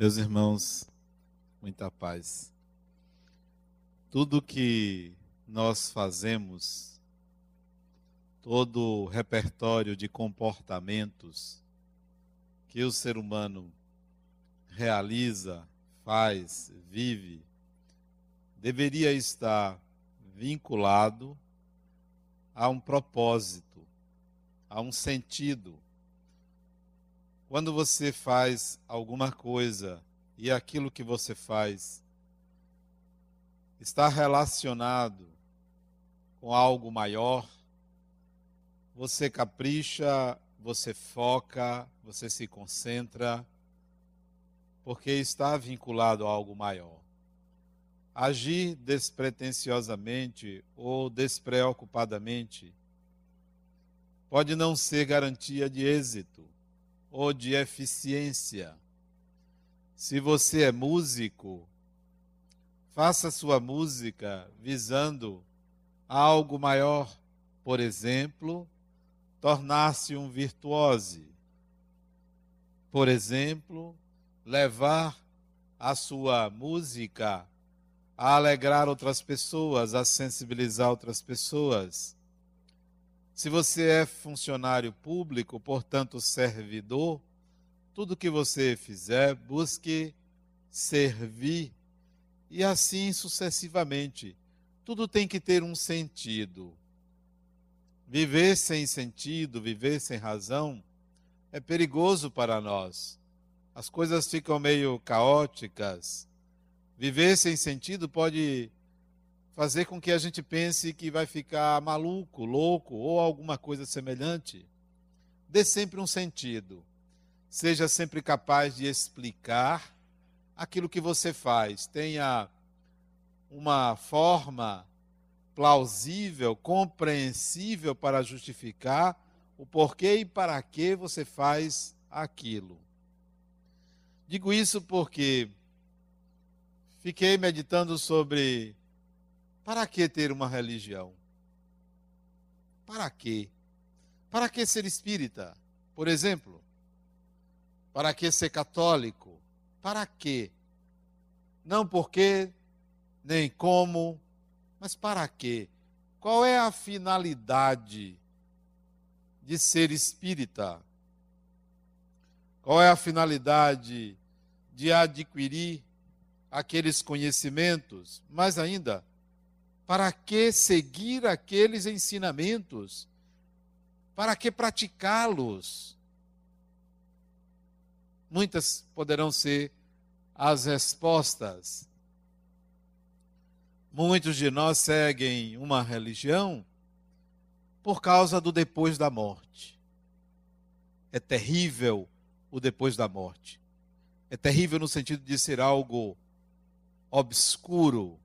Meus irmãos, muita paz. Tudo que nós fazemos, todo o repertório de comportamentos que o ser humano realiza, faz, vive, deveria estar vinculado a um propósito, a um sentido quando você faz alguma coisa e aquilo que você faz está relacionado com algo maior, você capricha, você foca, você se concentra, porque está vinculado a algo maior. Agir despretensiosamente ou despreocupadamente pode não ser garantia de êxito ou de eficiência. Se você é músico, faça sua música visando algo maior, por exemplo, tornar-se um virtuose. Por exemplo, levar a sua música a alegrar outras pessoas, a sensibilizar outras pessoas. Se você é funcionário público, portanto servidor, tudo que você fizer, busque servir e assim sucessivamente. Tudo tem que ter um sentido. Viver sem sentido, viver sem razão, é perigoso para nós. As coisas ficam meio caóticas. Viver sem sentido pode fazer com que a gente pense que vai ficar maluco, louco ou alguma coisa semelhante. Dê sempre um sentido. Seja sempre capaz de explicar aquilo que você faz. Tenha uma forma plausível, compreensível para justificar o porquê e para que você faz aquilo. Digo isso porque fiquei meditando sobre para que ter uma religião? Para quê? Para que ser espírita, por exemplo? Para que ser católico? Para quê? Não porque, nem como, mas para quê? Qual é a finalidade de ser espírita? Qual é a finalidade de adquirir aqueles conhecimentos? Mais ainda, para que seguir aqueles ensinamentos? Para que praticá-los? Muitas poderão ser as respostas. Muitos de nós seguem uma religião por causa do depois da morte. É terrível o depois da morte. É terrível no sentido de ser algo obscuro,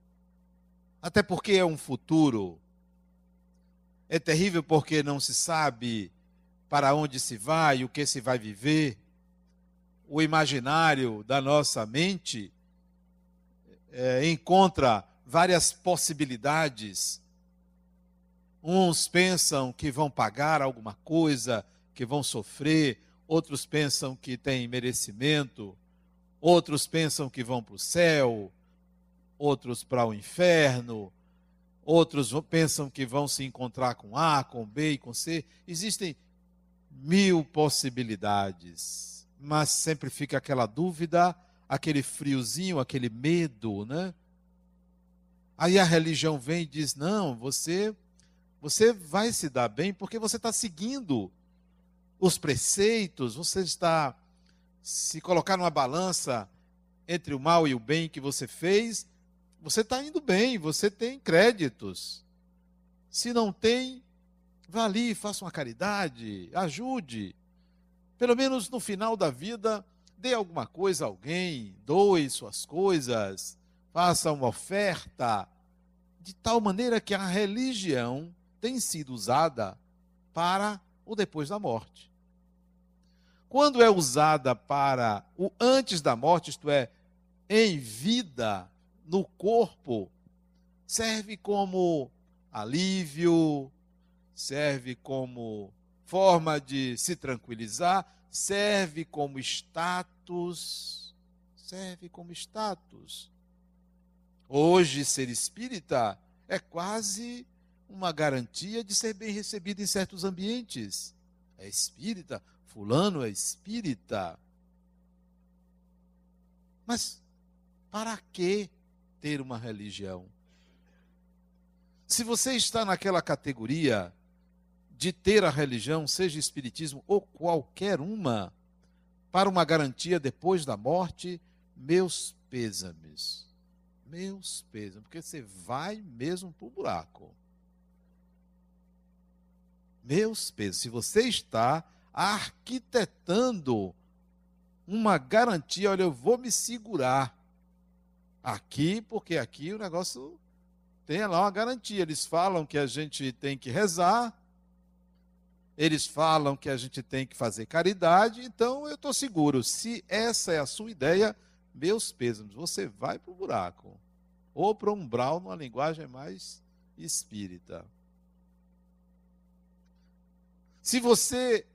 até porque é um futuro. É terrível porque não se sabe para onde se vai, o que se vai viver. O imaginário da nossa mente é, encontra várias possibilidades. Uns pensam que vão pagar alguma coisa, que vão sofrer, outros pensam que têm merecimento, outros pensam que vão para o céu, outros para o inferno, outros pensam que vão se encontrar com A, com B e com C. Existem mil possibilidades, mas sempre fica aquela dúvida, aquele friozinho, aquele medo, né? Aí a religião vem e diz: não, você, você vai se dar bem porque você está seguindo os preceitos, você está se colocar numa balança entre o mal e o bem que você fez, você está indo bem, você tem créditos. Se não tem, vá ali, faça uma caridade, ajude. Pelo menos no final da vida, dê alguma coisa a alguém, doe suas coisas, faça uma oferta, de tal maneira que a religião tem sido usada para o depois da morte. Quando é usada para o antes da morte, isto é, em vida, no corpo serve como alívio, serve como forma de se tranquilizar, serve como status, serve como status. Hoje, ser espírita é quase uma garantia de ser bem recebido em certos ambientes. É espírita, fulano é espírita. Mas para que ter uma religião? Se você está naquela categoria de ter a religião, seja espiritismo ou qualquer uma, para uma garantia depois da morte, meus pêsames. Meus pêsames, porque você vai mesmo para o buraco. Meus pêsames, se você está arquitetando uma garantia, olha, eu vou me segurar aqui, porque aqui o negócio tem lá uma garantia. Eles falam que a gente tem que rezar, eles falam que a gente tem que fazer caridade, então eu estou seguro. Se essa é a sua ideia, meus pêsames, você vai para o buraco. Ou para um umbral, numa linguagem mais espírita. Se você,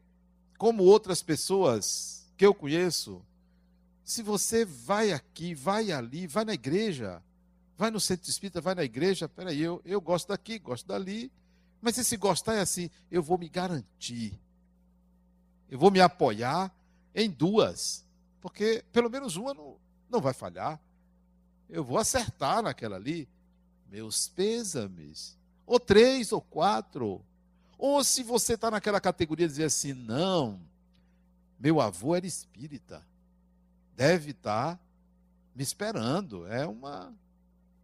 como outras pessoas que eu conheço, se você vai aqui, vai ali, vai na igreja, vai no centro espírita, vai na igreja, peraí, eu, eu gosto daqui, gosto dali, mas esse gostar é assim, eu vou me garantir, eu vou me apoiar em duas, porque pelo menos uma não, não vai falhar, eu vou acertar naquela ali, meus pêsames, ou três ou quatro, ou se você está naquela categoria de dizer assim, não, meu avô era espírita, deve estar tá me esperando. É uma.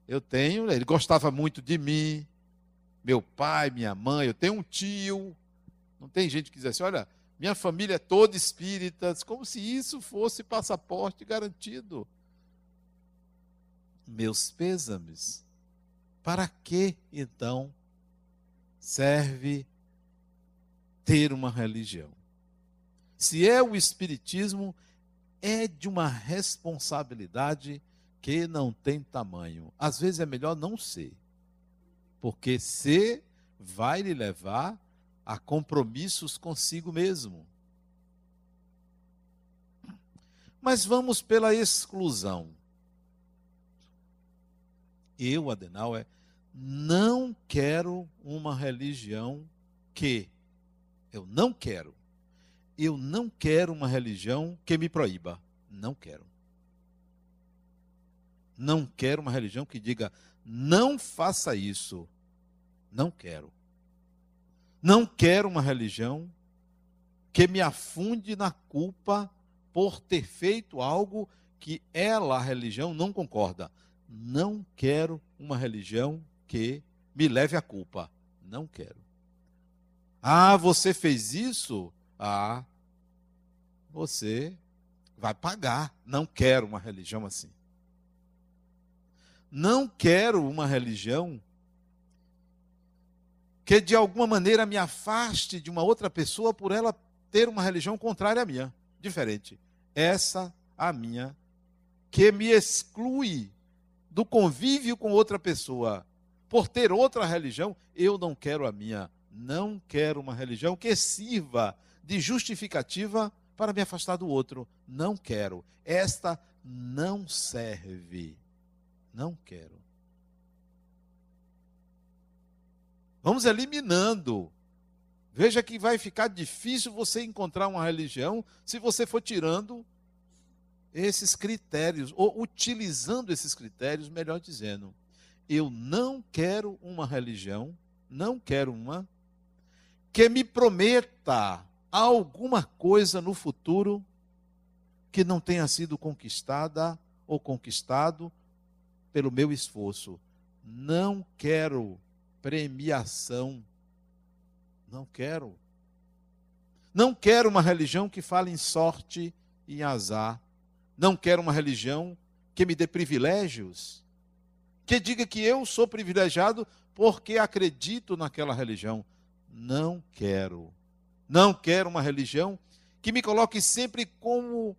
Eu tenho. Ele gostava muito de mim. Meu pai, minha mãe. Eu tenho um tio. Não tem gente que diz assim: olha, minha família é toda espírita. Como se isso fosse passaporte garantido. Meus pêsames. Para que então serve ter uma religião? Se é o espiritismo, é de uma responsabilidade que não tem tamanho. Às vezes é melhor não ser, porque ser vai lhe levar a compromissos consigo mesmo. Mas vamos pela exclusão. Eu, Adenauer, não quero uma religião que eu não quero eu não quero uma religião que me proíba. Não quero. Não quero uma religião que diga, não faça isso. Não quero. Não quero uma religião que me afunde na culpa por ter feito algo que ela, a religião, não concorda. Não quero uma religião que me leve à culpa. Não quero. Ah, você fez isso? Ah, você vai pagar. Não quero uma religião assim. Não quero uma religião que de alguma maneira me afaste de uma outra pessoa por ela ter uma religião contrária à minha, diferente. Essa a minha que me exclui do convívio com outra pessoa por ter outra religião, eu não quero a minha. Não quero uma religião que sirva de justificativa para me afastar do outro. Não quero. Esta não serve. Não quero. Vamos eliminando. Veja que vai ficar difícil você encontrar uma religião se você for tirando esses critérios, ou utilizando esses critérios, melhor dizendo. Eu não quero uma religião, não quero uma que me prometa alguma coisa no futuro que não tenha sido conquistada ou conquistado pelo meu esforço. Não quero premiação. Não quero. Não quero uma religião que fale em sorte e em azar. Não quero uma religião que me dê privilégios. Que diga que eu sou privilegiado porque acredito naquela religião. Não quero. Não quero uma religião que me coloque sempre como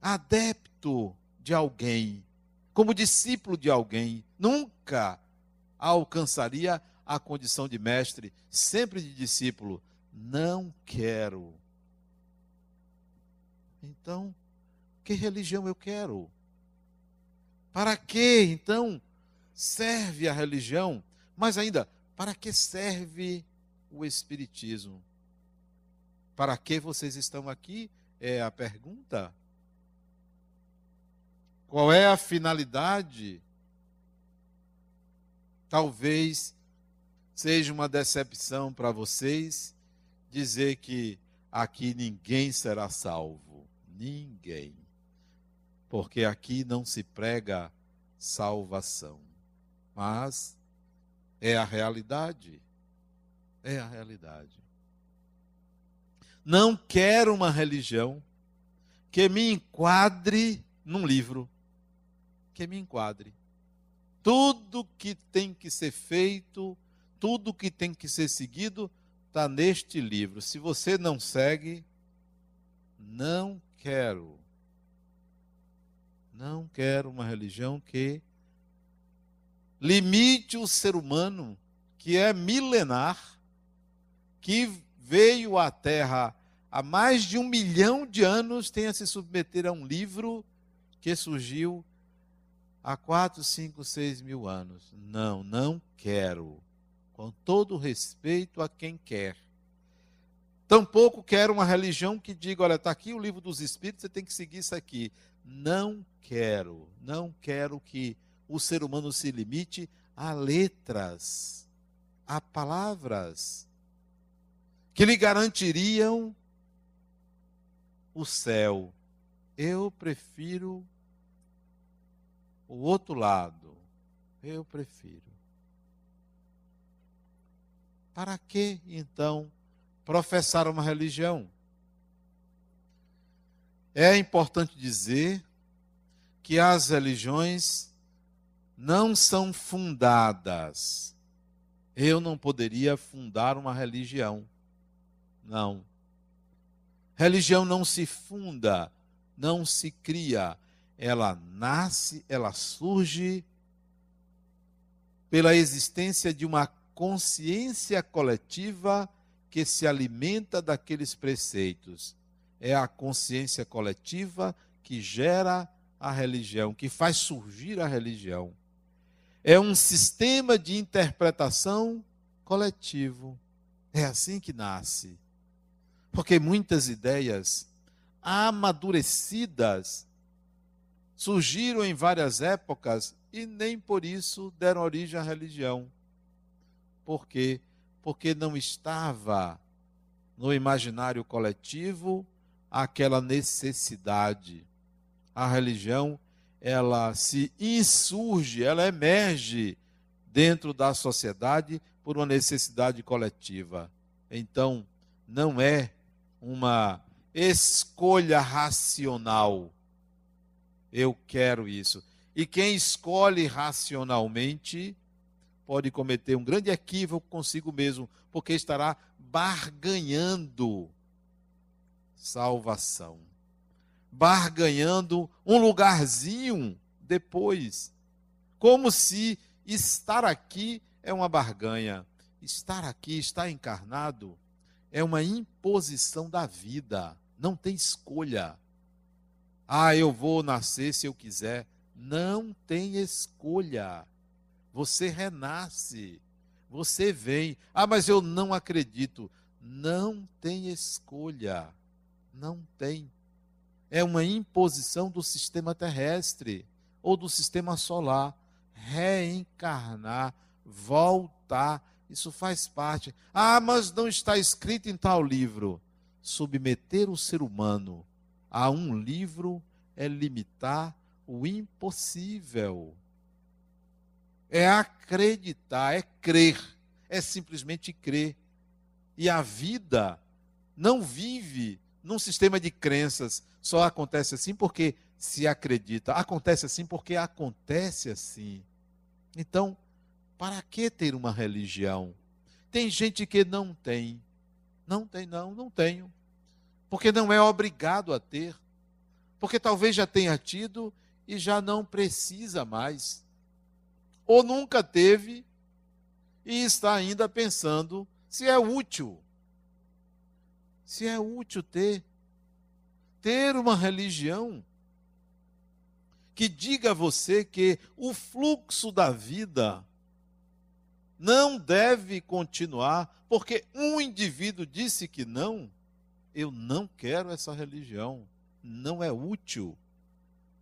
adepto de alguém, como discípulo de alguém. Nunca alcançaria a condição de mestre, sempre de discípulo. Não quero. Então, Que religião eu quero? Para que, então, serve a religião? Mas ainda, para que serve o Espiritismo? Para que vocês estão aqui? É a pergunta. Qual é a finalidade? Talvez seja uma decepção para vocês dizer que aqui ninguém será salvo. Ninguém. Porque aqui não se prega salvação. Mas é a realidade. É a realidade. Não quero uma religião que me enquadre num livro. Que me enquadre. Tudo que tem que ser feito, tudo que tem que ser seguido, está neste livro. Se você não segue, não quero. Não quero uma religião que limite o ser humano, que é milenar, que veio à Terra há mais de um milhão de anos, tenha se submeter a um livro que surgiu há quatro, cinco, seis mil anos. Não, não quero com todo respeito a quem quer. Tampouco quero uma religião que diga: olha, está aqui o livro dos Espíritos, você tem que seguir isso aqui. Não quero, não quero que o ser humano se limite a letras, a palavras, que lhe garantiriam o céu. Eu prefiro o outro lado. Eu prefiro. Para que, então, professar uma religião? É importante dizer que as religiões não são fundadas. Eu não poderia fundar uma religião. Não. Religião não se funda, não se cria. Ela nasce, ela surge pela existência de uma consciência coletiva que se alimenta daqueles preceitos. É a consciência coletiva que gera a religião, que faz surgir a religião. É um sistema de interpretação coletivo. É assim que nasce. Porque muitas ideias amadurecidas surgiram em várias épocas e nem por isso deram origem à religião. Por quê? Porque não estava no imaginário coletivo aquela necessidade. A religião, ela se insurge, ela emerge dentro da sociedade por uma necessidade coletiva. Então, não é uma escolha racional. Eu quero isso. E quem escolhe racionalmente pode cometer um grande equívoco consigo mesmo, porque estará barganhando salvação, barganhando um lugarzinho depois, como se estar aqui é uma barganha. Estar aqui, estar encarnado, é uma imposição da vida, não tem escolha. Ah, eu vou nascer se eu quiser. Não tem escolha. Você renasce. Você vem. Ah, mas eu não acredito. Não tem escolha. Não tem. É uma imposição do sistema terrestre ou do sistema solar. Reencarnar, voltar, isso faz parte. Ah, mas não está escrito em tal livro. Submeter o ser humano a um livro é limitar o impossível é acreditar, é crer, é simplesmente crer. E a vida não vive num sistema de crenças, só acontece assim porque se acredita, acontece assim porque acontece assim. Então, para que ter uma religião? Tem gente que não tem. Não tem, não, não tenho. Porque não é obrigado a ter. Porque talvez já tenha tido e já não precisa mais ou nunca teve e está ainda pensando se é útil. Se é útil ter ter uma religião que diga a você que o fluxo da vida não deve continuar, porque um indivíduo disse que não, eu não quero essa religião, não é útil.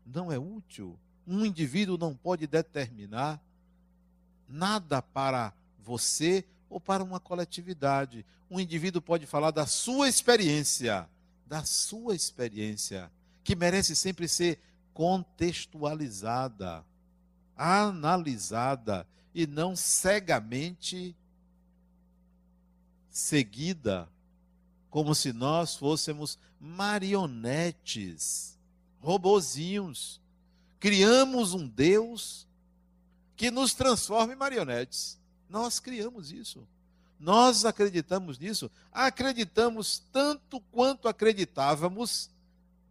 Não é útil. Um indivíduo não pode determinar nada para você ou para uma coletividade. Um indivíduo pode falar da sua experiência, da sua experiência, que merece sempre ser contextualizada, analisada e não cegamente seguida, como se nós fôssemos marionetes, robozinhos. Criamos um Deus que nos transforma em marionetes. Nós criamos isso. Nós acreditamos nisso. Acreditamos tanto quanto acreditávamos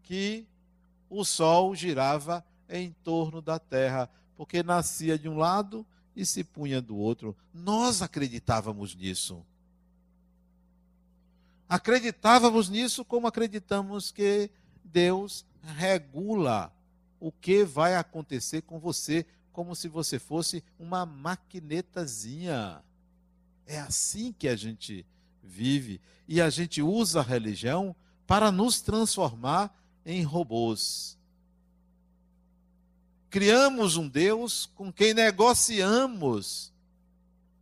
que o sol girava em torno da terra, porque nascia de um lado e se punha do outro. Nós acreditávamos nisso. Acreditávamos nisso como acreditamos que Deus regula o que vai acontecer com você, como se você fosse uma maquinetazinha. É assim que a gente vive e a gente usa a religião para nos transformar em robôs criamos um Deus com quem negociamos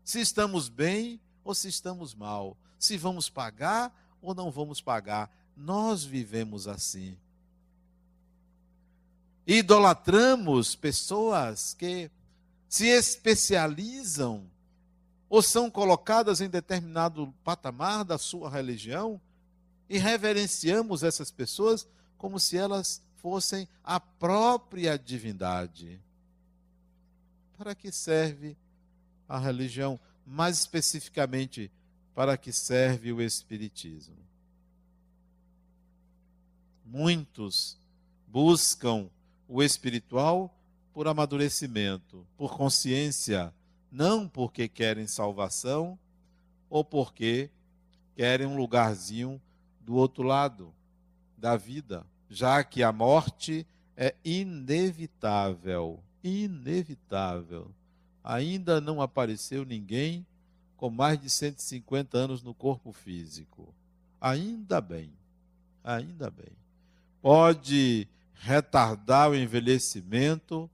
se estamos bem ou se estamos mal, se vamos pagar ou não vamos pagar. Nós vivemos assim. Idolatramos pessoas que se especializam ou são colocadas em determinado patamar da sua religião e reverenciamos essas pessoas como se elas fossem a própria divindade. Para que serve a religião? Mais especificamente, para que serve o Espiritismo? Muitos buscam o espiritual por amadurecimento, por consciência, não porque querem salvação ou porque querem um lugarzinho do outro lado da vida já que a morte é inevitável. Inevitável. Ainda não apareceu ninguém com mais de 150 anos no corpo físico. Ainda bem. Ainda bem. Pode retardar o envelhecimento,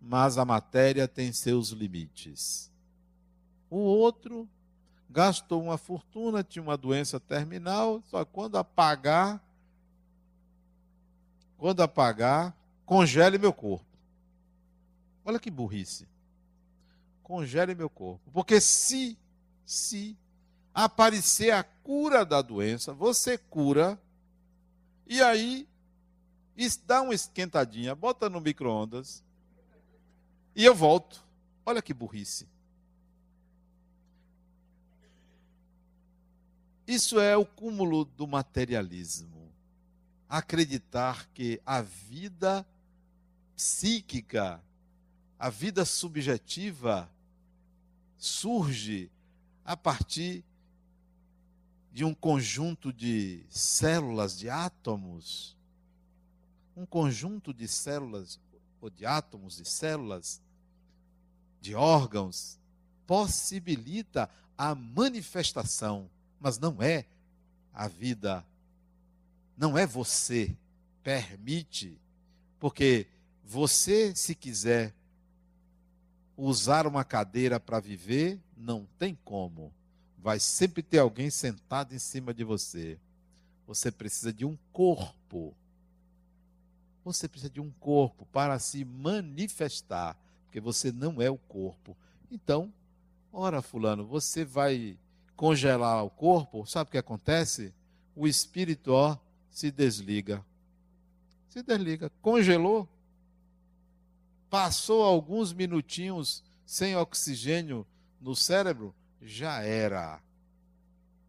mas a matéria tem seus limites. O outro gastou uma fortuna, tinha uma doença terminal, só quando apagar quando apagar, congele meu corpo. Olha que burrice. Congele meu corpo. Porque se, se aparecer a cura da doença, você cura, e aí dá uma esquentadinha, bota no micro-ondas, e eu volto. Olha que burrice. Isso é o cúmulo do materialismo acreditar que a vida psíquica, a vida subjetiva, surge a partir de um conjunto de células, de átomos, um conjunto de células, ou de átomos, de células, de órgãos, possibilita a manifestação, mas não é a vida não é você. Permite. Porque você, se quiser usar uma cadeira para viver, não tem como. Vai sempre ter alguém sentado em cima de você. Você precisa de um corpo. Você precisa de um corpo para se manifestar, porque você não é o corpo. Então, ora, Fulano, você vai congelar o corpo, sabe o que acontece? O espírito, ó, se desliga. Se desliga. Congelou. Passou alguns minutinhos sem oxigênio no cérebro, já era.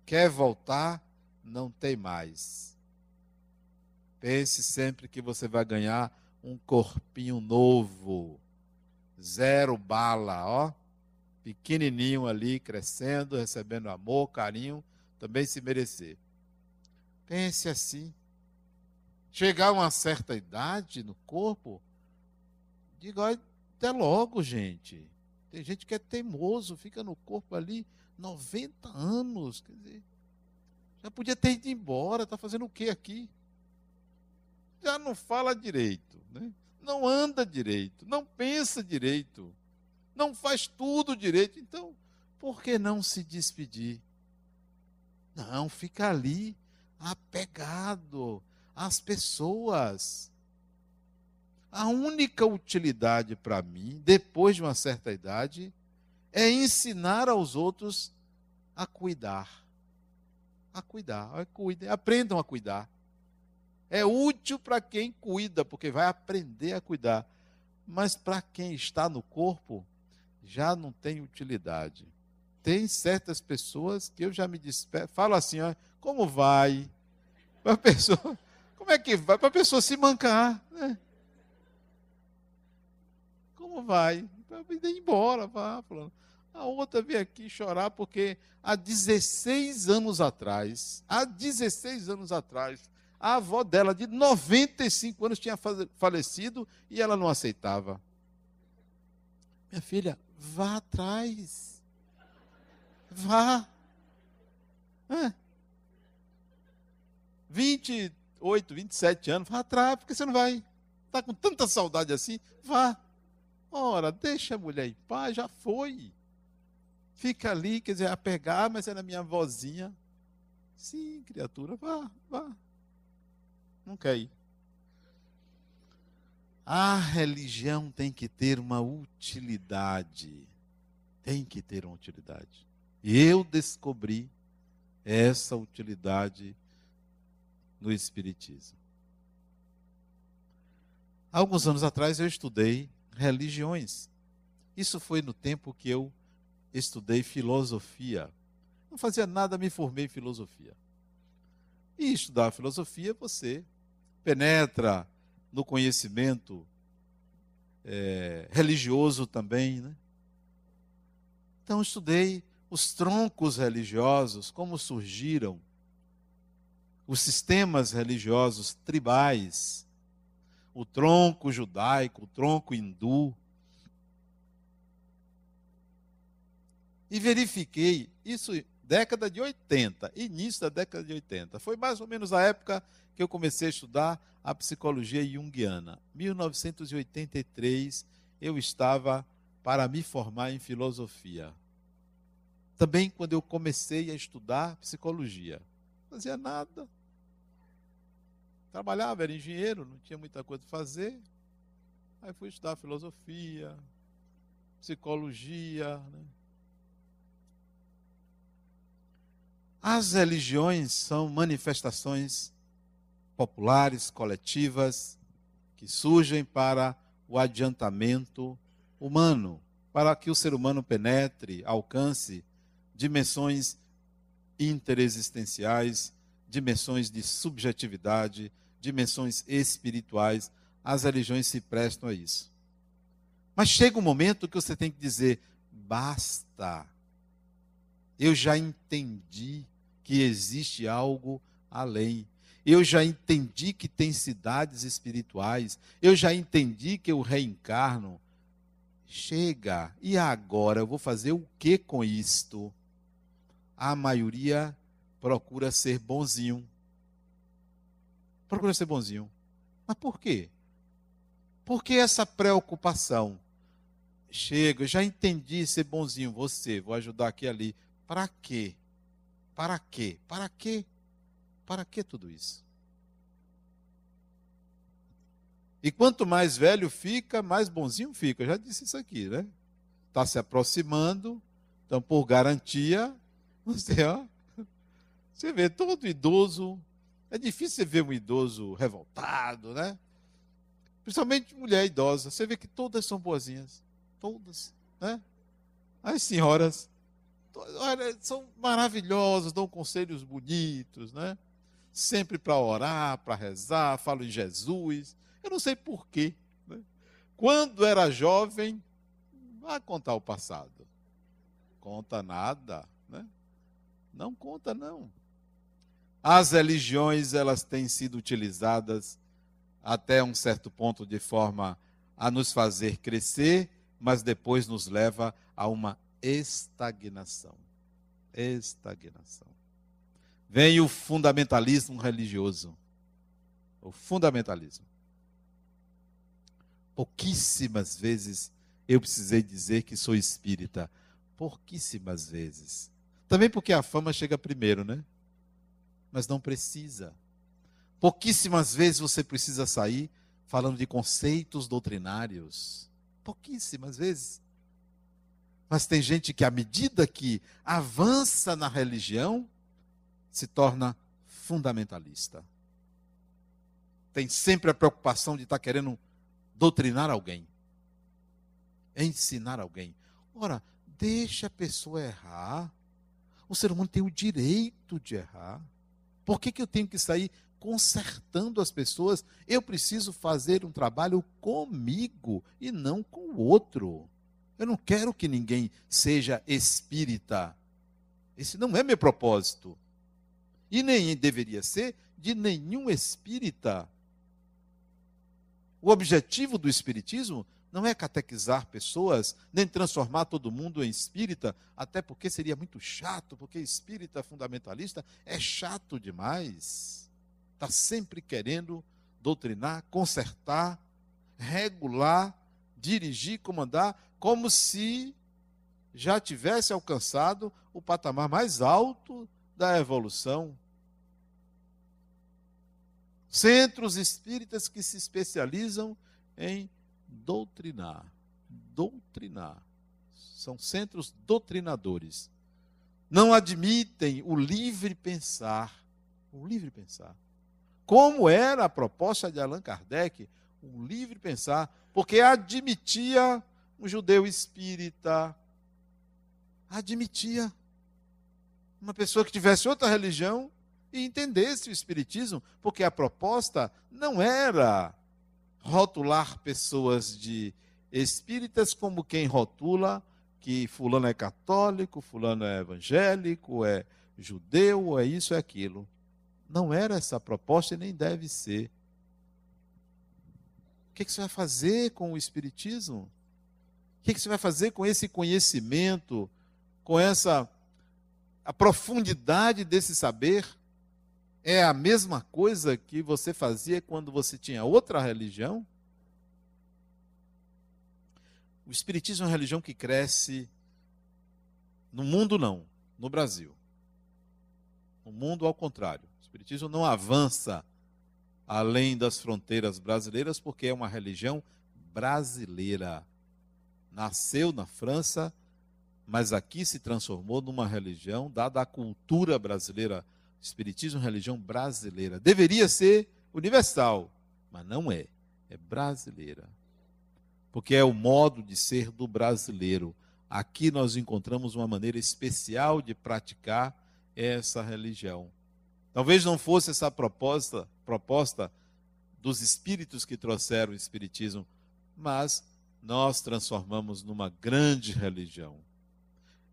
Quer voltar? Não tem mais. Pense sempre que você vai ganhar um corpinho novo. Zero bala, ó. Pequenininho ali, crescendo, recebendo amor, carinho, também se merecer. Pense assim. Chegar a uma certa idade no corpo, Digo, até logo, gente. Tem gente que é teimoso, fica no corpo ali 90 anos. Quer dizer, já podia ter ido embora, está fazendo o que aqui? Já não fala direito, né? não anda direito, não pensa direito, não faz tudo direito. Então, por que não se despedir? Não, fica ali apegado às pessoas. A única utilidade para mim, depois de uma certa idade, é ensinar aos outros a cuidar. A cuidar, cuidem, aprendam a cuidar. É útil para quem cuida, porque vai aprender a cuidar. Mas para quem está no corpo, já não tem utilidade. Tem certas pessoas que eu já me despeço, falo assim, ó, como vai? A pessoa, como é que vai? Para a pessoa se mancar, né? Como vai? Ir embora, vá, falando. A outra veio aqui chorar porque há 16 anos atrás, há 16 anos atrás, a avó dela, de 95 anos, tinha falecido e ela não aceitava. Minha filha, vá atrás. Vá. É. 28, 27 anos, vá atrás, porque você não vai. Está com tanta saudade assim? Vá. Ora, deixa a mulher em paz, já foi. Fica ali, quer dizer, a pegar, mas era minha vozinha. Sim, criatura, vá, vá. Não quer ir. A religião tem que ter uma utilidade. Tem que ter uma utilidade. E eu descobri essa utilidade no Espiritismo. Alguns anos atrás eu estudei religiões. Isso foi no tempo que eu estudei filosofia. Não fazia nada, me formei em filosofia. E estudar filosofia, você penetra no conhecimento é, religioso também. Né? Então, estudei os troncos religiosos, como surgiram, os sistemas religiosos tribais, o tronco judaico, o tronco hindu. E verifiquei, isso década de 80, início da década de 80. Foi mais ou menos a época que eu comecei a estudar a psicologia junguiana. 1983, eu estava para me formar em filosofia. Também quando eu comecei a estudar psicologia, não fazia nada. Trabalhava, era engenheiro, não tinha muita coisa para fazer. Aí fui estudar filosofia, psicologia. Né? As religiões são manifestações populares, coletivas, que surgem para o adiantamento humano, para que o ser humano penetre, alcance dimensões interexistenciais, dimensões de subjetividade, dimensões espirituais. As religiões se prestam a isso. Mas chega um momento que você tem que dizer: basta. Eu já entendi que existe algo além. Eu já entendi que tem cidades espirituais. Eu já entendi que eu reencarno. Chega. E agora eu vou fazer o que com isto? A maioria procura ser bonzinho. Procura ser bonzinho. Mas por quê? Por que essa preocupação? Chega, já entendi ser bonzinho, você, vou ajudar aqui e ali. Para quê? Para quê? Para quê? Para que tudo isso? E quanto mais velho fica, mais bonzinho fica. Eu já disse isso aqui, né? Está se aproximando, então, por garantia, você, ó, você vê todo idoso. É difícil você ver um idoso revoltado, né? Principalmente mulher idosa. Você vê que todas são boazinhas. Todas, né? As senhoras olha, são maravilhosas, dão conselhos bonitos, né? Sempre para orar, para rezar, falam em Jesus. Eu não sei porquê. Né? Quando era jovem, vai contar o passado. Conta nada, né? Não conta não. As religiões, elas têm sido utilizadas até um certo ponto de forma a nos fazer crescer, mas depois nos leva a uma estagnação. Estagnação. Vem o fundamentalismo religioso. O fundamentalismo. Pouquíssimas vezes eu precisei dizer que sou espírita. Pouquíssimas vezes. Também porque a fama chega primeiro, né? Mas não precisa. Pouquíssimas vezes você precisa sair falando de conceitos doutrinários. Pouquíssimas vezes. Mas tem gente que, à medida que avança na religião, se torna fundamentalista. Tem sempre a preocupação de estar querendo doutrinar alguém, ensinar alguém. Ora, deixa a pessoa errar. O ser humano tem o direito de errar. Por que, que eu tenho que sair consertando as pessoas? Eu preciso fazer um trabalho comigo e não com o outro. Eu não quero que ninguém seja espírita. Esse não é meu propósito. E nem deveria ser de nenhum espírita. O objetivo do espiritismo não é catequizar pessoas, nem transformar todo mundo em espírita, até porque seria muito chato, porque espírita fundamentalista é chato demais. Está sempre querendo doutrinar, consertar, regular, dirigir, comandar, como se já tivesse alcançado o patamar mais alto da evolução. Centros espíritas que se especializam em doutrinar. Doutrinar. São centros doutrinadores. Não admitem o livre pensar. O livre pensar. Como era a proposta de Allan Kardec, um livre pensar, porque admitia um judeu espírita, admitia uma pessoa que tivesse outra religião e entendesse o espiritismo, porque a proposta não era rotular pessoas de espíritas como quem rotula que fulano é católico, fulano é evangélico, é judeu, é isso, é aquilo. Não era essa a proposta e nem deve ser. O que, que você vai fazer com o Espiritismo? O que, que você vai fazer com esse conhecimento, com essa a profundidade desse saber? É a mesma coisa que você fazia quando você tinha outra religião? O Espiritismo é uma religião que cresce no mundo, não, no Brasil. No mundo, ao contrário. O Espiritismo não avança além das fronteiras brasileiras, porque é uma religião brasileira. Nasceu na França, mas aqui se transformou numa religião dada à cultura brasileira Espiritismo é uma religião brasileira. Deveria ser universal, mas não é. É brasileira. Porque é o modo de ser do brasileiro. Aqui nós encontramos uma maneira especial de praticar essa religião. Talvez não fosse essa proposta, proposta dos espíritos que trouxeram o espiritismo, mas nós transformamos numa grande religião.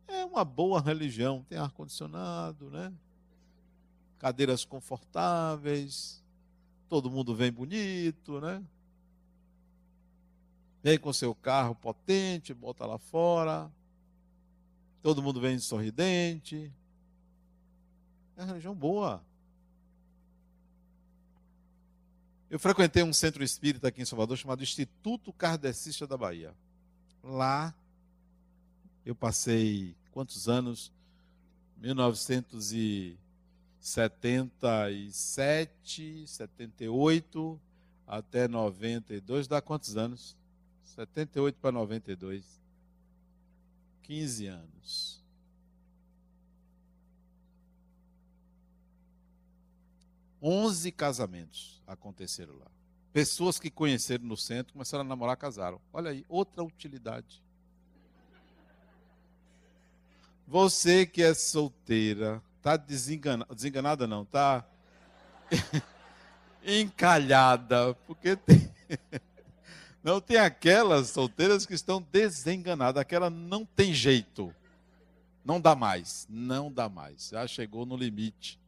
É uma boa religião, tem ar condicionado, né? Cadeiras confortáveis, todo mundo vem bonito, né? Vem com seu carro potente, bota lá fora. Todo mundo vem sorridente. É uma religião boa. Eu frequentei um centro espírita aqui em Salvador chamado Instituto Kardecista da Bahia. Lá eu passei quantos anos? 1900 e 77, 78 até 92, dá quantos anos? 78 para 92. 15 anos. Onze casamentos aconteceram lá. Pessoas que conheceram no centro começaram a namorar, casaram. Olha aí, outra utilidade. Você que é solteira, Está desenganada, desenganada não, está encalhada, porque tem... não tem aquelas solteiras que estão desenganadas, aquela não tem jeito, não dá mais, não dá mais, já chegou no limite,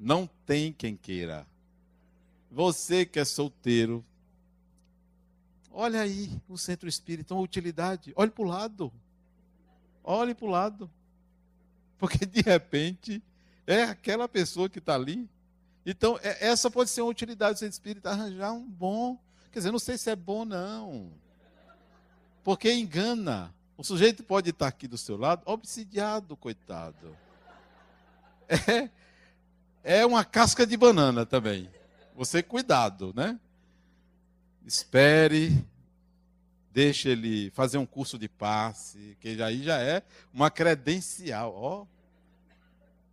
não tem quem queira. Você que é solteiro, Olha aí o centro espírita, uma utilidade. Olhe para o lado. Olhe para o lado. Porque de repente é aquela pessoa que está ali. Então, é, essa pode ser uma utilidade do centro espírita, arranjar um bom. Quer dizer, não sei se é bom, não. Porque engana. O sujeito pode estar aqui do seu lado, obsidiado, coitado. É, é uma casca de banana também. Você cuidado, né? Espere, deixe ele fazer um curso de passe, que aí já é uma credencial.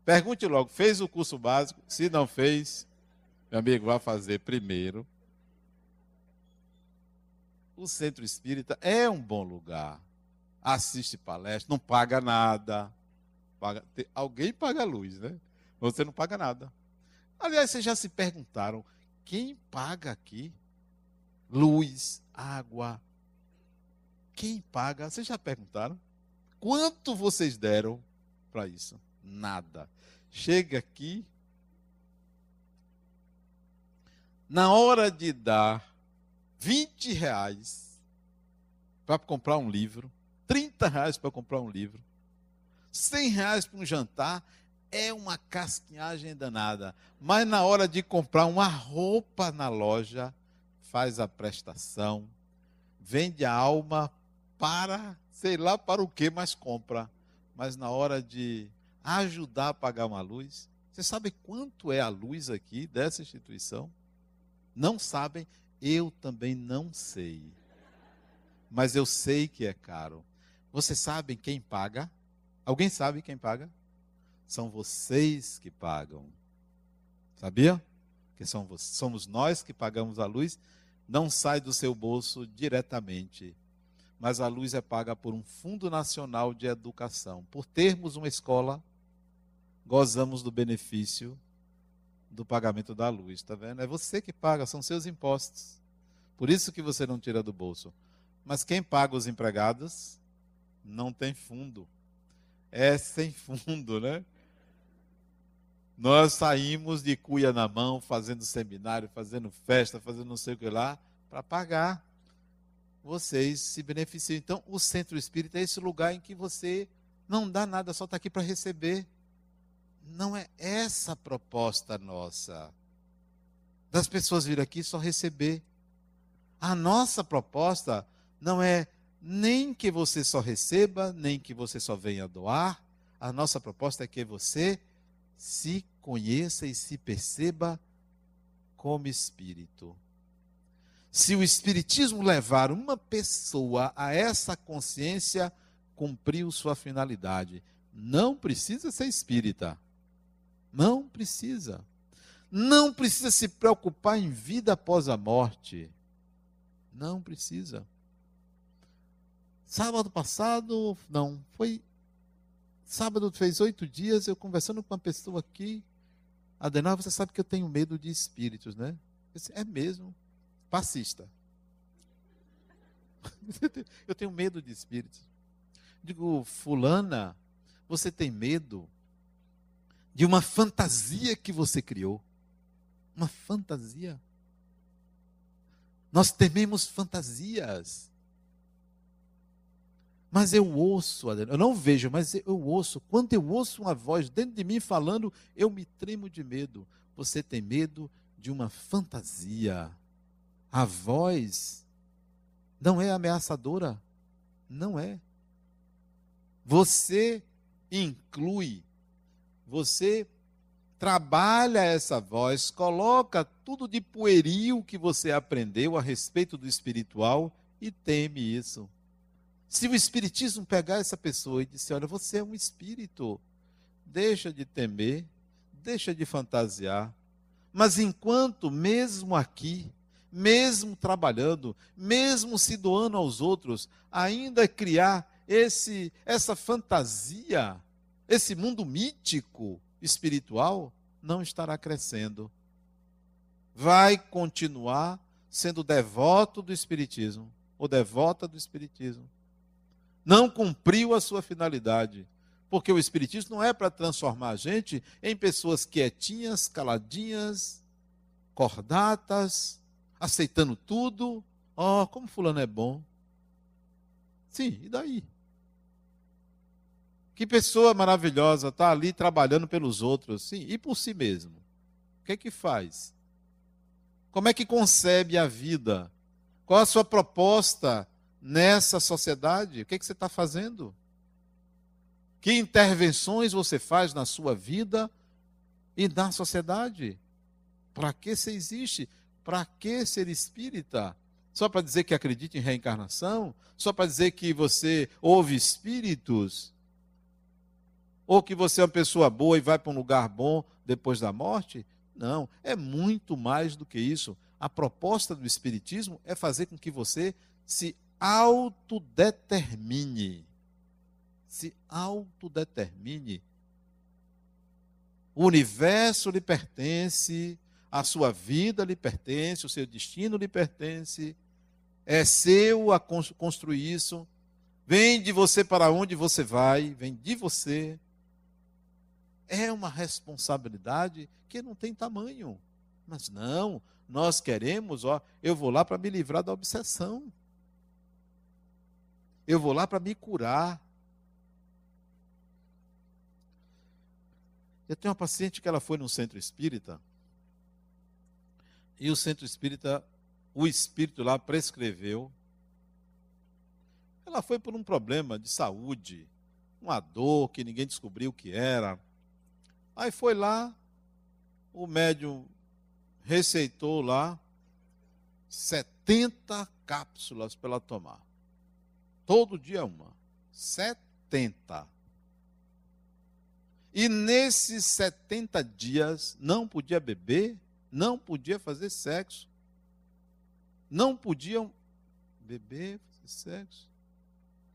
Pergunte logo, fez o curso básico? Se não fez, meu amigo, vá fazer primeiro. O centro espírita é um bom lugar. Assiste palestra, não paga nada. Paga, alguém paga a luz, né? Você não paga nada. Aliás, vocês já se perguntaram quem paga aqui? Luz, água. Quem paga? Vocês já perguntaram? Quanto vocês deram para isso? Nada. Chega aqui. Na hora de dar 20 reais para comprar um livro, 30 reais para comprar um livro, 100 reais para um jantar, é uma casquinhagem danada. Mas na hora de comprar uma roupa na loja, faz a prestação, vende a alma para, sei lá para o que, mas compra. Mas na hora de ajudar a pagar uma luz, você sabe quanto é a luz aqui dessa instituição? Não sabem? Eu também não sei. Mas eu sei que é caro. Vocês sabem quem paga? Alguém sabe quem paga? São vocês que pagam. Sabia? Que são, somos nós que pagamos a luz. Não sai do seu bolso diretamente. Mas a luz é paga por um Fundo Nacional de Educação. Por termos uma escola, gozamos do benefício do pagamento da luz. Está vendo? É você que paga, são seus impostos. Por isso que você não tira do bolso. Mas quem paga os empregados não tem fundo. É sem fundo, né? Nós saímos de cuia na mão, fazendo seminário, fazendo festa, fazendo não sei o que lá, para pagar. Vocês se beneficiam. Então, o centro espírita é esse lugar em que você não dá nada, só está aqui para receber. Não é essa a proposta nossa. Das pessoas vir aqui só receber. A nossa proposta não é nem que você só receba, nem que você só venha doar. A nossa proposta é que você se conheça e se perceba como espírito. Se o espiritismo levar uma pessoa a essa consciência, cumpriu sua finalidade. Não precisa ser espírita. Não precisa. Não precisa se preocupar em vida após a morte. Não precisa. Sábado passado, não, foi Sábado fez oito dias, eu conversando com uma pessoa aqui. Adenal, você sabe que eu tenho medo de espíritos, né? Disse, é mesmo. Passista. eu tenho medo de espíritos. Digo, fulana, você tem medo de uma fantasia que você criou? Uma fantasia? Nós tememos fantasias. Mas eu ouço, eu não vejo, mas eu ouço. Quando eu ouço uma voz dentro de mim falando, eu me tremo de medo. Você tem medo de uma fantasia. A voz não é ameaçadora. Não é. Você inclui, você trabalha essa voz, coloca tudo de pueril que você aprendeu a respeito do espiritual e teme isso. Se o Espiritismo pegar essa pessoa e disser: Olha, você é um espírito, deixa de temer, deixa de fantasiar. Mas enquanto, mesmo aqui, mesmo trabalhando, mesmo se doando aos outros, ainda criar esse essa fantasia, esse mundo mítico espiritual, não estará crescendo. Vai continuar sendo devoto do espiritismo, ou devota do espiritismo não cumpriu a sua finalidade. Porque o Espiritismo não é para transformar a gente em pessoas quietinhas, caladinhas, cordatas, aceitando tudo, Oh, como fulano é bom. Sim, e daí? Que pessoa maravilhosa, está ali trabalhando pelos outros, sim, e por si mesmo. O que é que faz? Como é que concebe a vida? Qual a sua proposta nessa sociedade? O que, é que você está fazendo? Que intervenções você faz na sua vida e na sociedade? Para que você existe? Para que ser espírita? Só para dizer que acredita em reencarnação? Só para dizer que você ouve espíritos? Ou que você é uma pessoa boa e vai para um lugar bom depois da morte? Não, é muito mais do que isso. A proposta do Espiritismo é fazer com que você se autodetermine. Se autodetermine. O universo lhe pertence, a sua vida lhe pertence, o seu destino lhe pertence. É seu a construir isso. Vem de você para onde você vai, vem de você é uma responsabilidade que não tem tamanho. Mas não, nós queremos, ó, eu vou lá para me livrar da obsessão. Eu vou lá para me curar. Eu tenho uma paciente que ela foi num centro espírita, e o centro espírita, o espírito lá prescreveu. Ela foi por um problema de saúde, uma dor que ninguém descobriu o que era. Aí foi lá, o médium receitou lá 70 cápsulas para ela tomar. Todo dia uma. 70. E nesses 70 dias não podia beber, não podia fazer sexo. Não podiam beber, fazer sexo.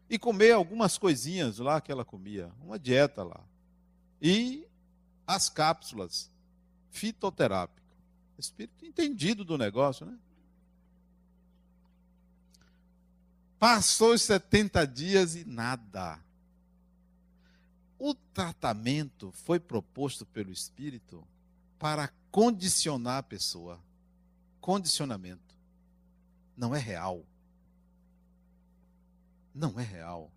E comer algumas coisinhas lá que ela comia, uma dieta lá. E as cápsulas fitoterápicas. Espírito entendido do negócio, né? Passou os 70 dias e nada. O tratamento foi proposto pelo Espírito para condicionar a pessoa. Condicionamento. Não é real. Não é real.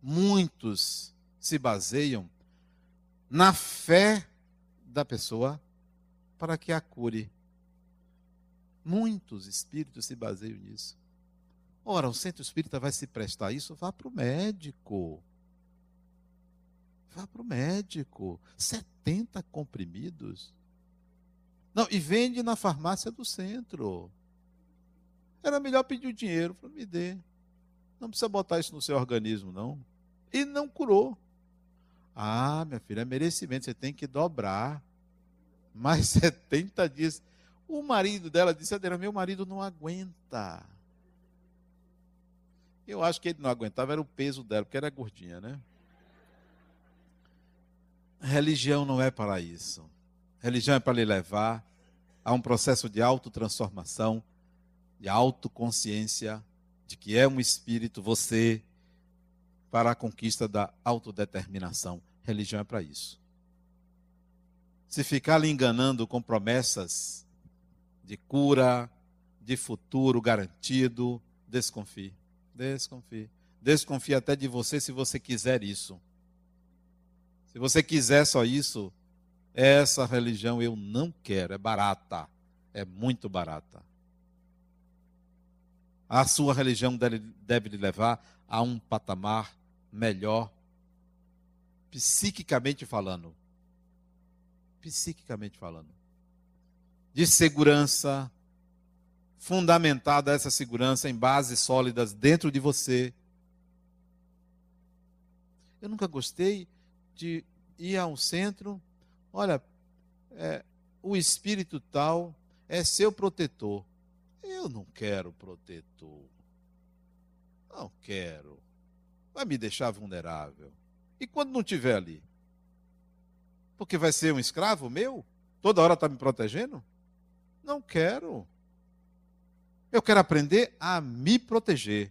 Muitos se baseiam na fé da pessoa para que a cure. Muitos espíritos se baseiam nisso. Ora, o centro espírita vai se prestar a isso? Vá para o médico. Vá para o médico. 70 comprimidos. Não, e vende na farmácia do centro. Era melhor pedir o dinheiro para me dê. Não precisa botar isso no seu organismo, não. E não curou. Ah, minha filha, é merecimento, você tem que dobrar. Mais 70 dias. O marido dela disse, Adriana, meu marido não aguenta. Eu acho que ele não aguentava, era o peso dela, porque era gordinha, né? Religião não é para isso. Religião é para lhe levar a um processo de autotransformação, de autoconsciência, de que é um espírito, você, para a conquista da autodeterminação. Religião é para isso. Se ficar lhe enganando com promessas de cura, de futuro garantido, desconfie. Desconfie. Desconfie até de você se você quiser isso. Se você quiser só isso, essa religião eu não quero, é barata, é muito barata. A sua religião deve, deve lhe levar a um patamar melhor, psiquicamente falando. Psiquicamente falando. De segurança, fundamentada essa segurança em bases sólidas dentro de você. Eu nunca gostei de ir a um centro, olha, é, o espírito tal é seu protetor. Eu não quero protetor. Não quero vai me deixar vulnerável. E quando não estiver ali? Porque vai ser um escravo meu? Toda hora está me protegendo? Não quero. Eu quero aprender a me proteger.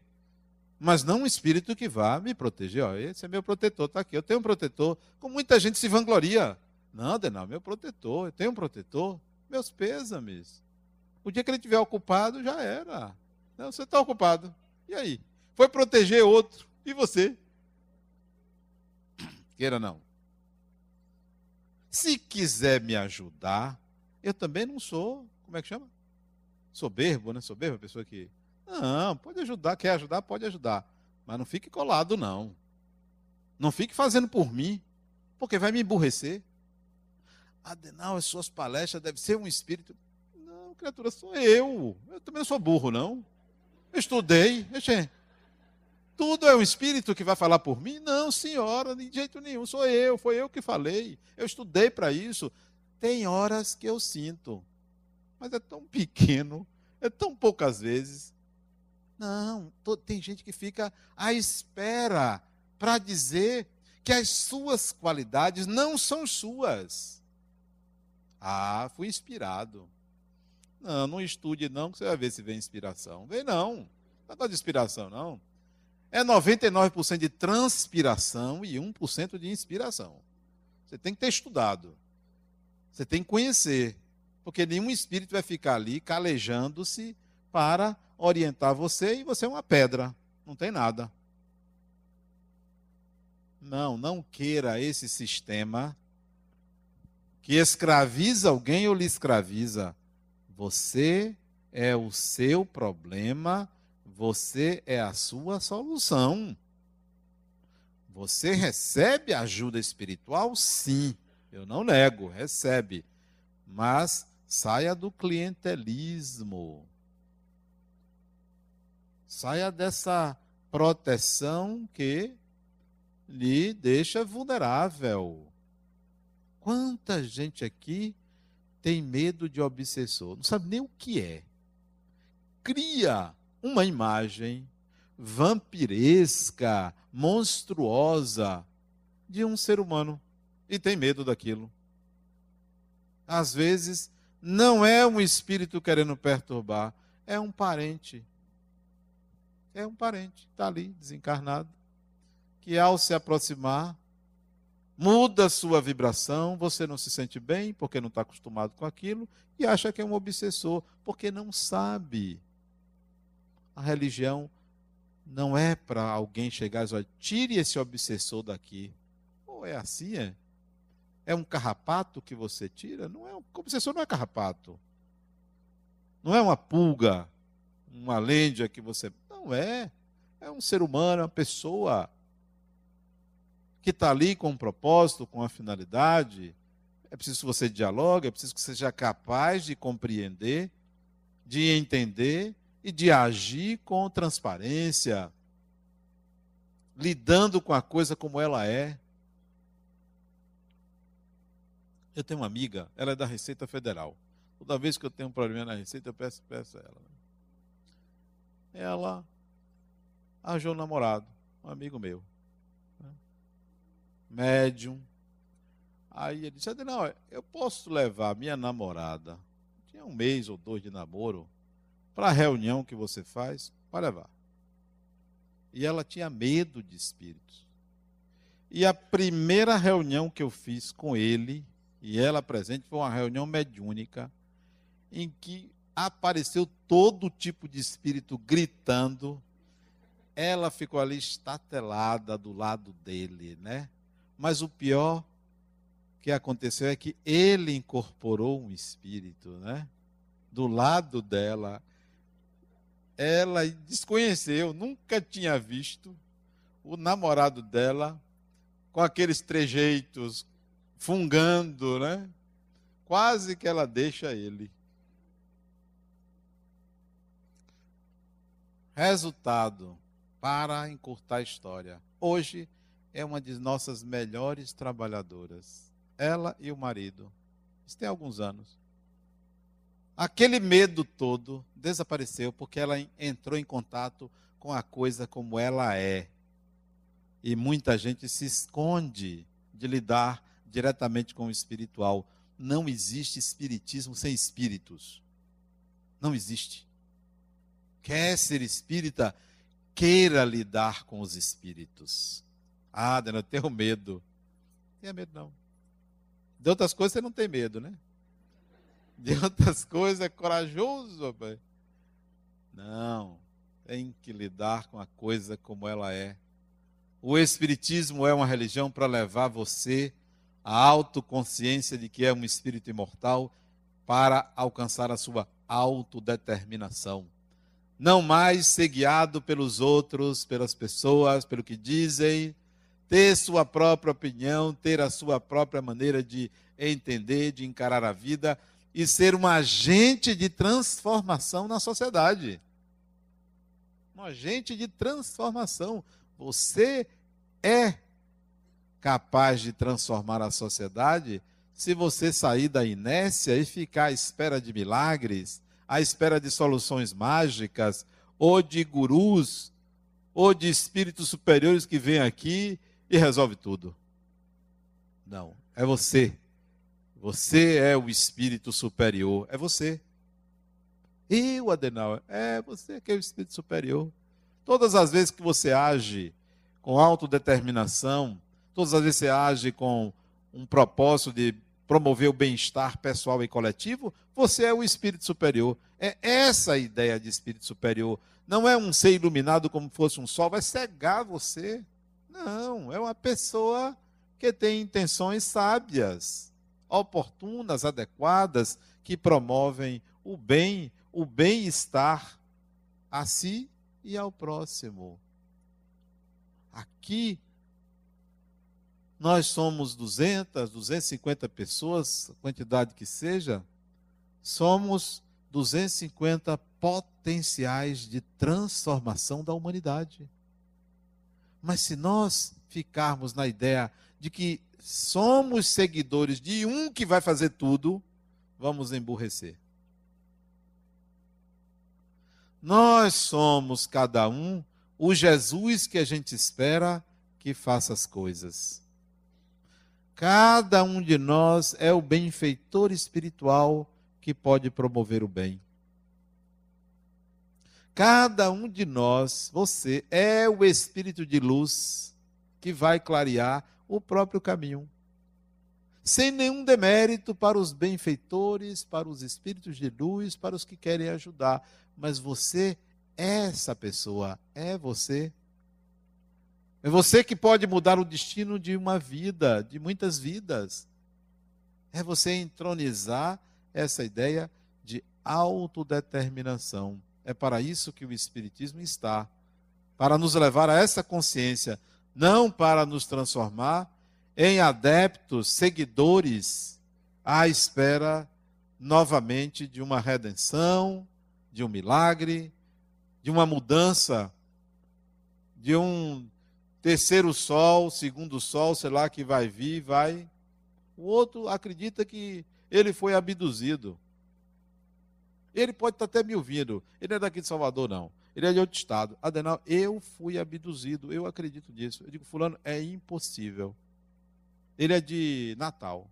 Mas não um espírito que vá me proteger. Ó, esse é meu protetor, está aqui. Eu tenho um protetor. Como muita gente se vangloria. Não, Denal, meu protetor. Eu tenho um protetor. Meus pêsames. O dia que ele estiver ocupado, já era. Não, você está ocupado. E aí? Foi proteger outro. E você? Queira não. Se quiser me ajudar, eu também não sou, como é que chama? Soberbo, né? Soberbo, a pessoa que. Não, pode ajudar, quer ajudar, pode ajudar. Mas não fique colado, não. Não fique fazendo por mim, porque vai me emburrecer. Adenal, as suas palestras devem ser um espírito. Não, criatura, sou eu. Eu também não sou burro, não. Eu estudei. Tudo é um espírito que vai falar por mim? Não, senhora, de jeito nenhum. Sou eu, foi eu que falei. Eu estudei para isso. Tem horas que eu sinto, mas é tão pequeno, é tão poucas vezes. Não, tem gente que fica à espera para dizer que as suas qualidades não são suas. Ah, fui inspirado. Não, não estude não, que você vai ver se vem inspiração. Vem não. Não é de inspiração, não. É 99% de transpiração e 1% de inspiração. Você tem que ter estudado. Você tem que conhecer. Porque nenhum espírito vai ficar ali calejando-se para orientar você e você é uma pedra. Não tem nada. Não, não queira esse sistema que escraviza alguém ou lhe escraviza. Você é o seu problema, você é a sua solução. Você recebe ajuda espiritual? Sim, eu não nego, recebe. Mas saia do clientelismo. Saia dessa proteção que lhe deixa vulnerável. Quanta gente aqui tem medo de obsessor, não sabe nem o que é. Cria uma imagem vampiresca, monstruosa de um ser humano e tem medo daquilo. Às vezes, não é um espírito querendo perturbar, é um parente. É um parente, está ali, desencarnado que ao se aproximar, muda a sua vibração, você não se sente bem porque não está acostumado com aquilo e acha que é um obsessor porque não sabe. A religião não é para alguém chegar e dizer, tire esse obsessor daqui. Ou é assim, é? É um carrapato que você tira? Não é um obsessor não é carrapato. Não é uma pulga, uma lêndia que você. Não é. É um ser humano, uma pessoa que está ali com um propósito, com uma finalidade. É preciso que você dialogue, é preciso que você seja capaz de compreender, de entender e de agir com transparência, lidando com a coisa como ela é. Eu tenho uma amiga, ela é da Receita Federal. Toda vez que eu tenho um problema na Receita, eu peço, peço a ela. Ela arranjou um namorado, um amigo meu médium. Aí ele disse: Não, eu posso levar minha namorada, tinha um mês ou dois de namoro, para a reunião que você faz, para levar. E ela tinha medo de espíritos. E a primeira reunião que eu fiz com ele, e ela presente, foi uma reunião mediúnica, em que apareceu todo tipo de espírito gritando. Ela ficou ali estatelada do lado dele, né? Mas o pior que aconteceu é que ele incorporou um espírito, né? Do lado dela. Ela desconheceu, nunca tinha visto o namorado dela com aqueles trejeitos fungando, né? Quase que ela deixa ele. Resultado, para encurtar a história. Hoje é uma de nossas melhores trabalhadoras. Ela e o marido. Isso tem alguns anos. Aquele medo todo desapareceu porque ela entrou em contato com a coisa como ela é. E muita gente se esconde de lidar diretamente com o espiritual. Não existe espiritismo sem espíritos. Não existe. Quer ser espírita? Queira lidar com os espíritos. Ah, Daniel, eu tenho medo. Não tenha medo, não. De outras coisas você não tem medo, né? De outras coisas é corajoso, rapaz. Não. tem que lidar com a coisa como ela é. O Espiritismo é uma religião para levar você à autoconsciência de que é um espírito imortal para alcançar a sua autodeterminação. Não mais ser guiado pelos outros, pelas pessoas, pelo que dizem, ter sua própria opinião, ter a sua própria maneira de entender, de encarar a vida e ser um agente de transformação na sociedade. Um agente de transformação. Você é capaz de transformar a sociedade se você sair da inércia e ficar à espera de milagres, à espera de soluções mágicas, ou de gurus, ou de espíritos superiores que vêm aqui e resolve tudo. Não, é você. Você é o espírito superior, é você. Eu, Adenauer, é você que é o espírito superior. Todas as vezes que você age com autodeterminação, todas as vezes que você age com um propósito de promover o bem-estar pessoal e coletivo, você é o espírito superior. É essa a ideia de espírito superior. Não é um ser iluminado como fosse um sol, vai cegar você. Não, é uma pessoa que tem intenções sábias, oportunas, adequadas, que promovem o bem, o bem-estar a si e ao próximo. Aqui nós somos 200, 250 pessoas, quantidade que seja, somos 250 potenciais de transformação da humanidade. Mas se nós ficarmos na ideia de que somos seguidores de um que vai fazer tudo, vamos emburrecer. Nós somos cada um o Jesus que a gente espera que faça as coisas. Cada um de nós é o benfeitor espiritual que pode promover o bem. Cada um de nós, você, é o espírito de luz que vai clarear o próprio caminho. Sem nenhum demérito para os benfeitores, para os espíritos de luz, para os que querem ajudar. Mas você é essa pessoa, é você. É você que pode mudar o destino de uma vida, de muitas vidas. É você entronizar essa ideia de autodeterminação. É para isso que o Espiritismo está para nos levar a essa consciência, não para nos transformar em adeptos, seguidores, à espera novamente de uma redenção, de um milagre, de uma mudança, de um terceiro sol, segundo sol, sei lá, que vai vir, vai. O outro acredita que ele foi abduzido. Ele pode estar até me ouvindo. Ele é daqui de Salvador, não. Ele é de outro estado. Adenal, eu fui abduzido. Eu acredito nisso. Eu digo, fulano, é impossível. Ele é de Natal.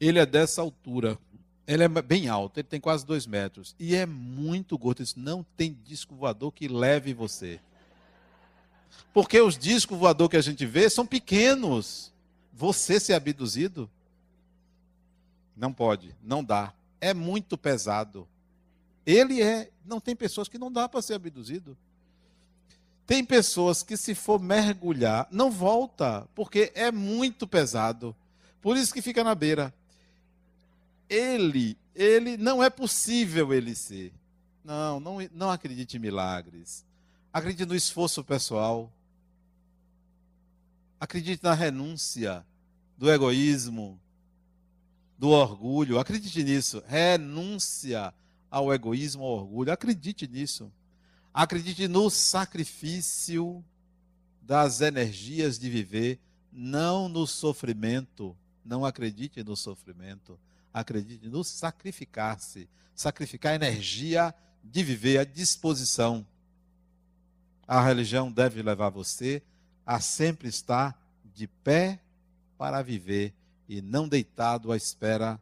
Ele é dessa altura. Ele é bem alto, ele tem quase dois metros. E é muito gordo. Isso não tem disco voador que leve você. Porque os discos voador que a gente vê são pequenos. Você ser abduzido? Não pode, não dá é muito pesado. Ele é. Não tem pessoas que não dá para ser abduzido. Tem pessoas que, se for mergulhar, não volta, porque é muito pesado. Por isso que fica na beira. Ele, ele não é possível ele ser. Não, não, não acredite em milagres. Acredite no esforço pessoal. Acredite na renúncia do egoísmo, do orgulho. Acredite nisso. Renúncia ao egoísmo, ao orgulho. Acredite nisso. Acredite no sacrifício das energias de viver, não no sofrimento. Não acredite no sofrimento. Acredite no sacrificar-se. Sacrificar a energia de viver, a disposição. A religião deve levar você a sempre estar de pé para viver e não deitado à espera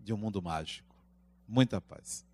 de um mundo mágico. Muita paz.